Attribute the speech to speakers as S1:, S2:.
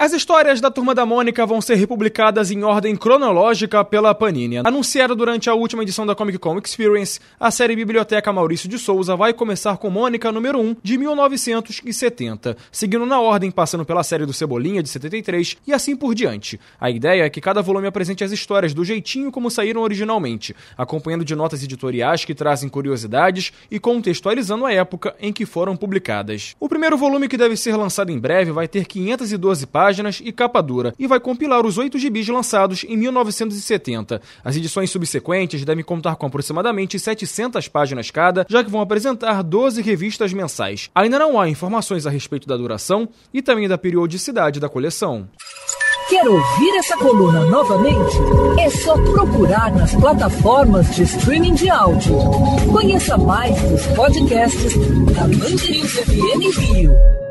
S1: As histórias da Turma da Mônica vão ser republicadas em ordem cronológica pela Panini. Anunciada durante a última edição da Comic Con Experience, a série Biblioteca Maurício de Souza vai começar com Mônica número 1 de 1970, seguindo na ordem passando pela série do Cebolinha de 73 e assim por diante. A ideia é que cada volume apresente as histórias do jeitinho como saíram originalmente, acompanhando de notas editoriais que trazem curiosidades e contextualizando a época em que foram publicadas. O primeiro volume que deve ser lançado em breve vai ter 512 páginas páginas e capa dura, e vai compilar os oito gibis lançados em 1970. As edições subsequentes devem contar com aproximadamente 700 páginas cada, já que vão apresentar 12 revistas mensais. Ainda não há informações a respeito da duração e também da periodicidade da coleção.
S2: Quer ouvir essa coluna novamente? É só procurar nas plataformas de streaming de áudio. Conheça mais dos podcasts da Mandirinhos FM Rio.